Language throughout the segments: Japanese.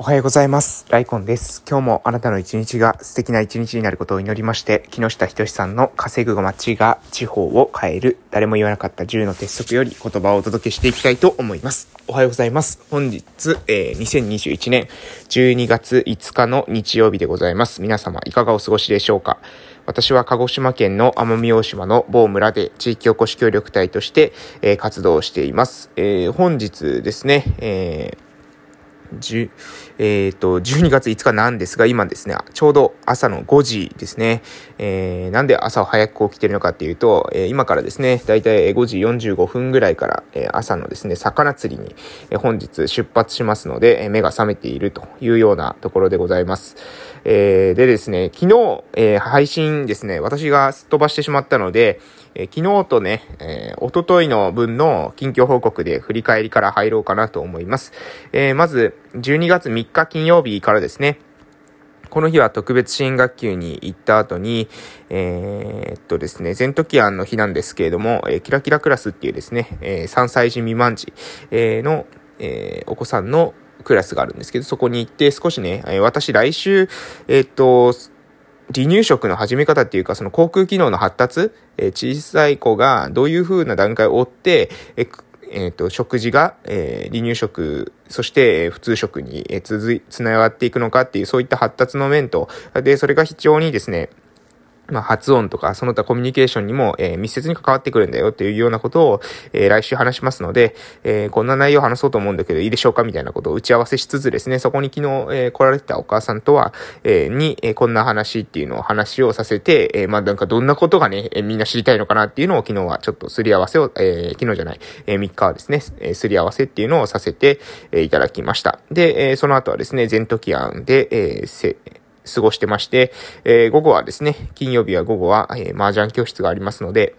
おはようございます。ライコンです。今日もあなたの一日が素敵な一日になることを祈りまして、木下仁さんの稼ぐ街が地方を変える、誰も言わなかった10の鉄則より言葉をお届けしていきたいと思います。おはようございます。本日、えー2021年12月5日の日曜日でございます。皆様いかがお過ごしでしょうか？私は鹿児島県の奄美大島の某村で地域おこし協力隊として、えー活動しています。えー本日ですね、えーえっ、と、12月5日なんですが、今ですね、ちょうど朝の5時ですね。えーなんで朝早く起きてるのかっていうと、えー今からですね、だいたい5時45分ぐらいから、えー朝のですね、魚釣りに、えー本日出発しますので、え目が覚めているというようなところでございます。えーでですね、昨日、えー配信ですね、私がすっ飛ばしてしまったので、えー昨日とね、えー、一昨日の分の近況報告で振り返りから入ろうかなと思います。えーまず、12月3日金曜日からですね、この日は特別支援学級に行った後に、えーっとですね、全時案の日なんですけれども、えーキラキラクラスっていうですね、えー3歳児未満児、えーの、えーお子さんのクラスがあるんですけど、そこに行って少しね、え私来週、えっと、離乳食の始め方っていうか、その航空機能の発達、え小さい子がどういう風な段階を追って、えーくえーと、食事が、えー離乳食、そして、普通職に、つながっていくのかっていう、そういった発達の面と、で、それが非常にですね、まあ、発音とか、その他コミュニケーションにも、えー密接に関わってくるんだよっていうようなことを、えー来週話しますので、えーこんな内容を話そうと思うんだけど、いいでしょうかみたいなことを打ち合わせしつつですね、そこに昨日、え来られてたお母さんとは、えに、えこんな話っていうのを話をさせて、えまあ、なんかどんなことがね、えみんな知りたいのかなっていうのを昨日はちょっとすり合わせを、え昨日じゃない、え3日はですね、えすり合わせっていうのをさせて、えいただきました。で、えその後はですね、全時案で、えせ過ごしてまして、えー午後はですね、金曜日は午後は、えー麻雀教室がありますので、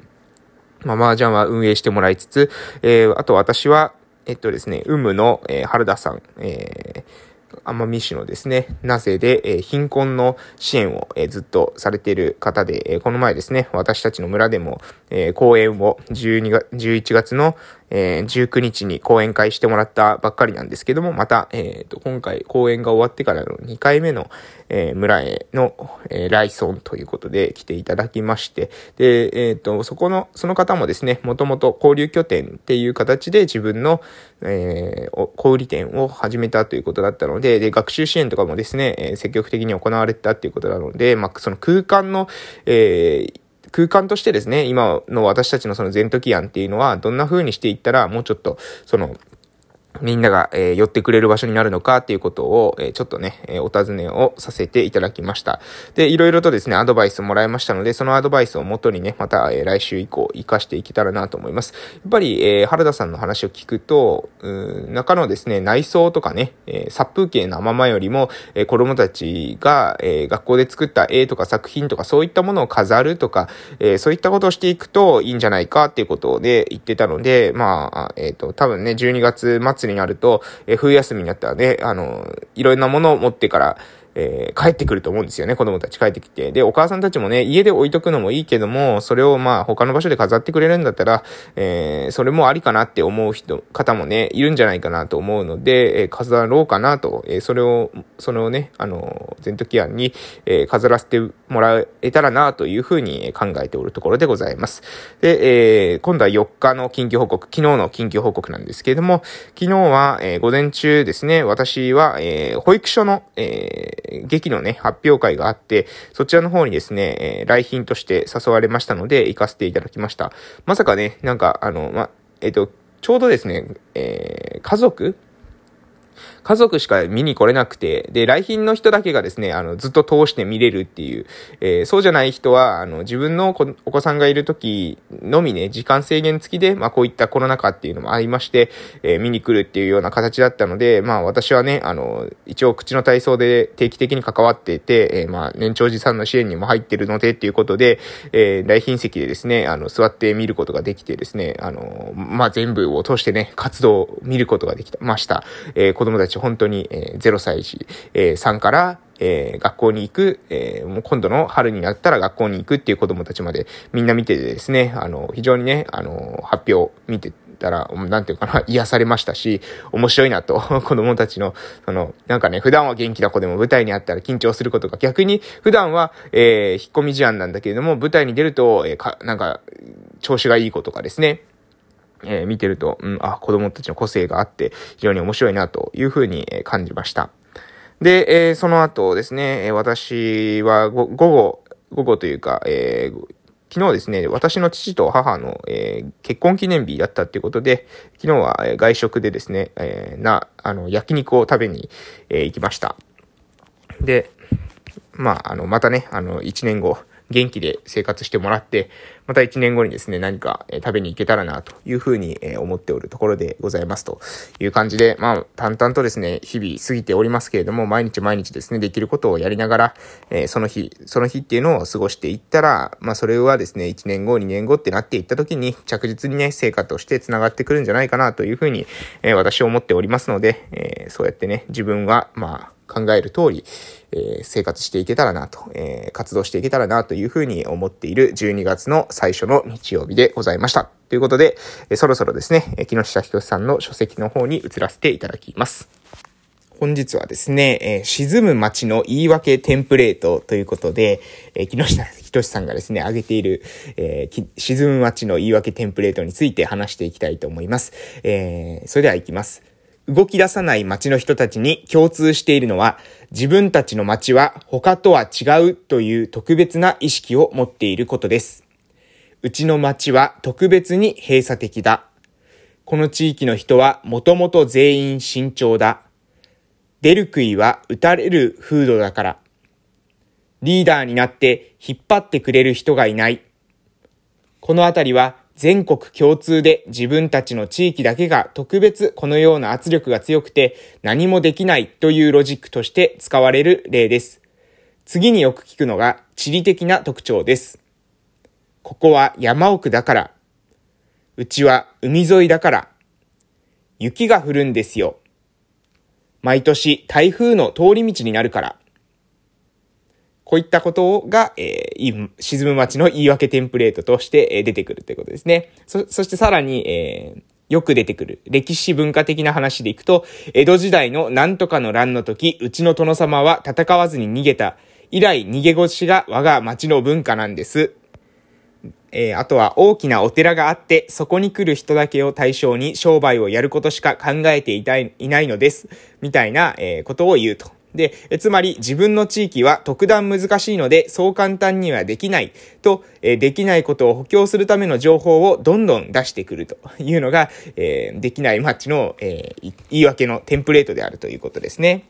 まあ、麻雀は運営してもらいつつ、えーあと私は、えっとですね、有無の、えー原田さん、えー奄美市のですね、なぜで、えー貧困の支援を、えーずっとされている方で、えーこの前ですね、私たちの村でも、えー講演を12月、11月の、えー19日に講演会してもらったばっかりなんですけども、また、えーと、今回講演が終わってからの2回目の、えー村への、えー来村ということで来ていただきまして、で、えっ、と、そこの、その方もですね、もともと交流拠点っていう形で自分の、えー小売店を始めたということだったので、で、学習支援とかもですね、えー積極的に行われてたっていうことなので、まあ、その空間の、えー空間としてですね、今の私たちのその全時案っていうのは、どんな風にしていったら、もうちょっと、その、みんなが、えー寄ってくれる場所になるのかっていうことを、えーちょっとね、えーお尋ねをさせていただきました。で、いろいろとですね、アドバイスをもらいましたので、そのアドバイスをもとにね、また、え来週以降、活かしていけたらなと思います。やっぱり、え原田さんの話を聞くと、うん中のですね、内装とかね、え殺風景なままよりも、え子供たちが、え学校で作った絵とか作品とかそういったものを飾るとか、えそういったことをしていくといいんじゃないかっていうことで言ってたので、まあ、えっ、と、多分ね、12月末になると、えー冬休みになったらね、あの、いろんなものを持ってから、えー帰ってくると思うんですよね、子供たち帰ってきて。で、お母さんたちもね、家で置いとくのもいいけども、それをまあ他の場所で飾ってくれるんだったら、えーそれもありかなって思う人、方もね、いるんじゃないかなと思うので、えー飾ろうかなと、えそれを、それをね、あの、全時案に、え飾らせてもらえたらなというふうに考えておるところでございます。で、え今度は4日の緊急報告、昨日の緊急報告なんですけれども、昨日は、え午前中ですね、私は、え保育所の、えー劇のね、発表会があって、そちらの方にですね、えー来賓として誘われましたので、行かせていただきました。まさかね、なんか、あの、ま、えっ、と、ちょうどですね、えー家族家族しか見に来れなくて、で、来賓の人だけがですね、あの、ずっと通して見れるっていう、えーそうじゃない人は、あの、自分のお子さんがいる時のみね、時間制限付きで、まあ、こういったコロナ禍っていうのもありまして、えー見に来るっていうような形だったので、まあ、私はね、あの、一応口の体操で定期的に関わっていて、えーまあ、年長児さんの支援にも入ってるのでっていうことで、えー来賓席でですね、あの、座って見ることができてですね、あの、まあ、全部を通してね、活動を見ることができました。えー子供たち本当に、えー0歳児、えー3から、えー学校に行く、えーもう今度の春になったら学校に行くっていう子供たちまでみんな見ててですね、あの、非常にね、あの、発表見てたら、なんていうかな、癒されましたし、面白いなと、子供たちの、その、なんかね、普段は元気な子でも舞台にあったら緊張することが逆に、普段は、えー、引っ込み思案なんだけれども、舞台に出ると、えー、か、なんか、調子がいい子とかですね、えー、見てると、うん、あ、子供たちの個性があって、非常に面白いなというふうに感じました。で、えー、その後ですね、私は午後、午後というか、えー、昨日ですね、私の父と母の、えー、結婚記念日だったっていうことで、昨日は外食でですね、えー、な、あの、焼肉を食べに、えー、行きました。で、まあ、あの、またね、あの、1年後、元気で生活してもらって、また1年後にですね、何か、食べに行けたらな、というふうに、思っておるところでございますという感じで、まあ、淡々とですね、日々過ぎておりますけれども、毎日毎日ですね、できることをやりながら、えその日、その日っていうのを過ごしていったら、まあ、それはですね、1年後、2年後ってなっていった時に、着実にね、成果として繋がってくるんじゃないかな、というふうに、え私は思っておりますので、えそうやってね、自分は、まあ、考える通り、えー、生活していけたらなと、えー、活動していけたらなというふうに思っている12月の最初の日曜日でございました。ということで、えー、そろそろですね、木下仁さんの書籍の方に移らせていただきます。本日はですね、えー、沈む街の言い訳テンプレートということで、えー、木下仁さんがですね、挙げている、えー、沈む街の言い訳テンプレートについて話していきたいと思います。えー、それでは行きます。動き出さない街の人たちに共通しているのは、自分たちの街は他とは違うという特別な意識を持っていることです。うちの街は特別に閉鎖的だ。この地域の人はもともと全員慎重だ。出る杭は打たれる風土だから。リーダーになって引っ張ってくれる人がいない。このあたりは全国共通で自分たちの地域だけが特別このような圧力が強くて何もできないというロジックとして使われる例です。次によく聞くのが地理的な特徴です。ここは山奥だから。うちは海沿いだから。雪が降るんですよ。毎年台風の通り道になるから。こういったことが、えー、沈む街の言い訳テンプレートとして、え出てくるということですね。そ、そしてさらに、えー、よく出てくる歴史文化的な話でいくと、江戸時代の何とかの乱の時、うちの殿様は戦わずに逃げた。以来、逃げ腰が我が町の文化なんです。えー、あとは大きなお寺があって、そこに来る人だけを対象に商売をやることしか考えていたいいないのです。みたいな、えー、ことを言うと。で、つまり自分の地域は特段難しいので、そう簡単にはできないと、えできないことを補強するための情報をどんどん出してくるというのが、えできないマッチの、え言い訳のテンプレートであるということですね。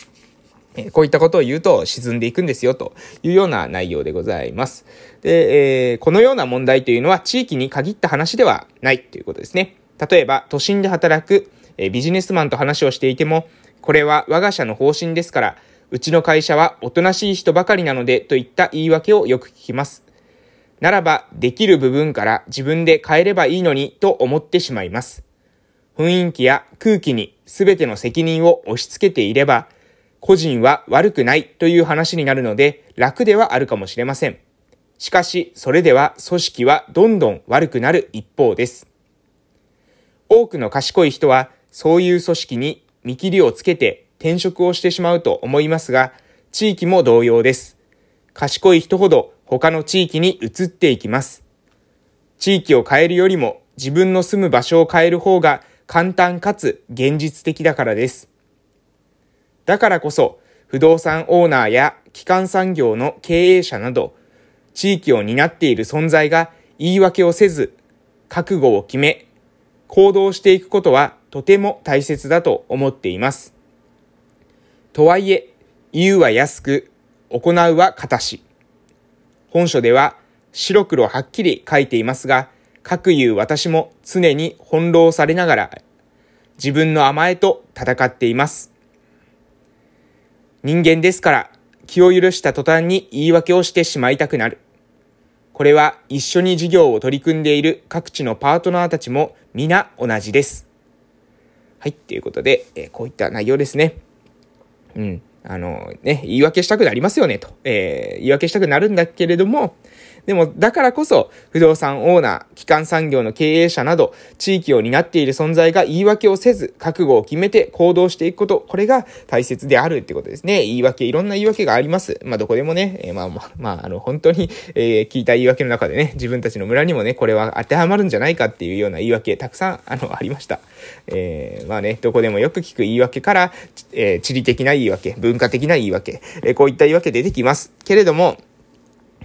こういったことを言うと沈んでいくんですよというような内容でございます。で、え、このような問題というのは地域に限った話ではないということですね。例えば、都心で働く、えビジネスマンと話をしていても、これは我が社の方針ですから、うちの会社はおとなしい人ばかりなのでといった言い訳をよく聞きます。ならば、できる部分から自分で変えればいいのにと思ってしまいます。雰囲気や空気に全ての責任を押し付けていれば、個人は悪くないという話になるので楽ではあるかもしれません。しかし、それでは組織はどんどん悪くなる一方です。多くの賢い人は、そういう組織に見切りをつけて転職をしてしまうと思いますが、地域も同様です。賢い人ほど他の地域に移っていきます。地域を変えるよりも自分の住む場所を変える方が簡単かつ現実的だからです。だからこそ、不動産オーナーや基幹産業の経営者など、地域を担っている存在が言い訳をせず、覚悟を決め、行動していくことはとても大切だと思っています。とはいえ、言うは安く、行うは形。本書では白黒はっきり書いていますが、各言う私も常に翻弄されながら、自分の甘えと戦っています。人間ですから、気を許した途端に言い訳をしてしまいたくなる。これは一緒に事業を取り組んでいる各地のパートナーたちも皆同じです。はい、ということで、えこういった内容ですね。うん。あの、ね、言い訳したくなりますよね、と。えー、言い訳したくなるんだけれども、でも、だからこそ、不動産オーナー、基幹産業の経営者など、地域を担っている存在が言い訳をせず、覚悟を決めて行動していくこと、これが大切であるってことですね。言い訳、いろんな言い訳があります。まあ、どこでもね、えー、まあまあ、まあ、あの、本当に、えー、聞いた言い訳の中でね、自分たちの村にもね、これは当てはまるんじゃないかっていうような言い訳、たくさん、あの、ありました。えー、まあね、どこでもよく聞く言い訳から、え、地理的な言い訳、文化的な言い訳、え、こういった言い訳出てきます。けれども、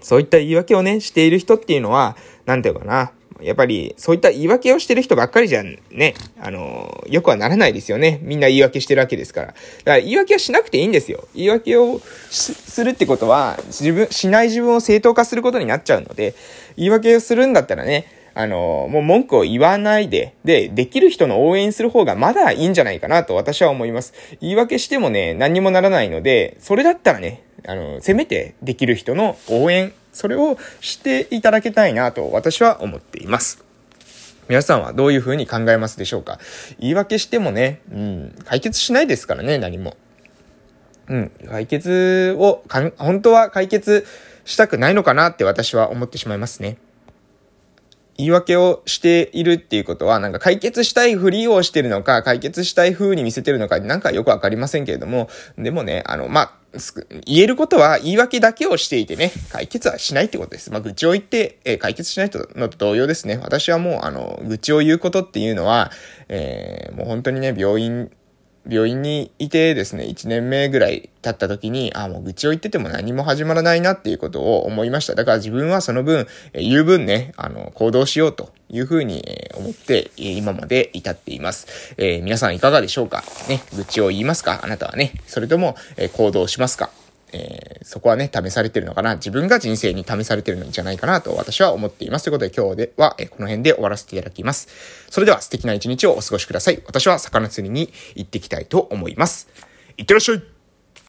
そういった言い訳をね、している人っていうのは、なんていうかな、やっぱり、そういった言い訳をしてる人ばっかりじゃね、あの、よくはならないですよね。みんな言い訳してるわけですから。だから言い訳はしなくていいんですよ。言い訳をするってことは、自分、しない自分を正当化することになっちゃうので、言い訳をするんだったらね、あの、もう文句を言わないで、で、できる人の応援する方がまだいいんじゃないかなと私は思います。言い訳してもね、何にもならないので、それだったらね、あの、せめてできる人の応援、それをしていただきたいなと私は思っています。皆さんはどういうふうに考えますでしょうか？言い訳してもね、うん、解決しないですからね、何も。うん、解決をかん本当は解決したくないのかなって私は思ってしまいますね。言い訳をしているっていうことは、なんか解決したいふりをしてるのか、解決したい風に見せてるのか、なんかよくわかりませんけれども、でもね、あの、まあ、言えることは言い訳だけをしていてね、解決はしないってことです。まあ、愚痴を言って、えー、解決しないのと同様ですね。私はもう、あの、愚痴を言うことっていうのは、えー、もう本当にね、病院病院にいてですね、1年目ぐらい経った時に、ああ、もう愚痴を言ってても何も始まらないなっていうことを思いました。だから自分はその分、言う分ね、あの、行動しようというふうに、思って、今まで至っています。えー、皆さんいかがでしょうか？ね、愚痴を言いますか？あなたはね。それとも、え行動しますか？えー、そこはね、試されてるのかな。自分が人生に試されてるんじゃないかなと私は思っています。ということで今日では、えー、この辺で終わらせていただきます。それでは素敵な一日をお過ごしください。私は魚釣りに行ってきたいと思います。いってらっしゃい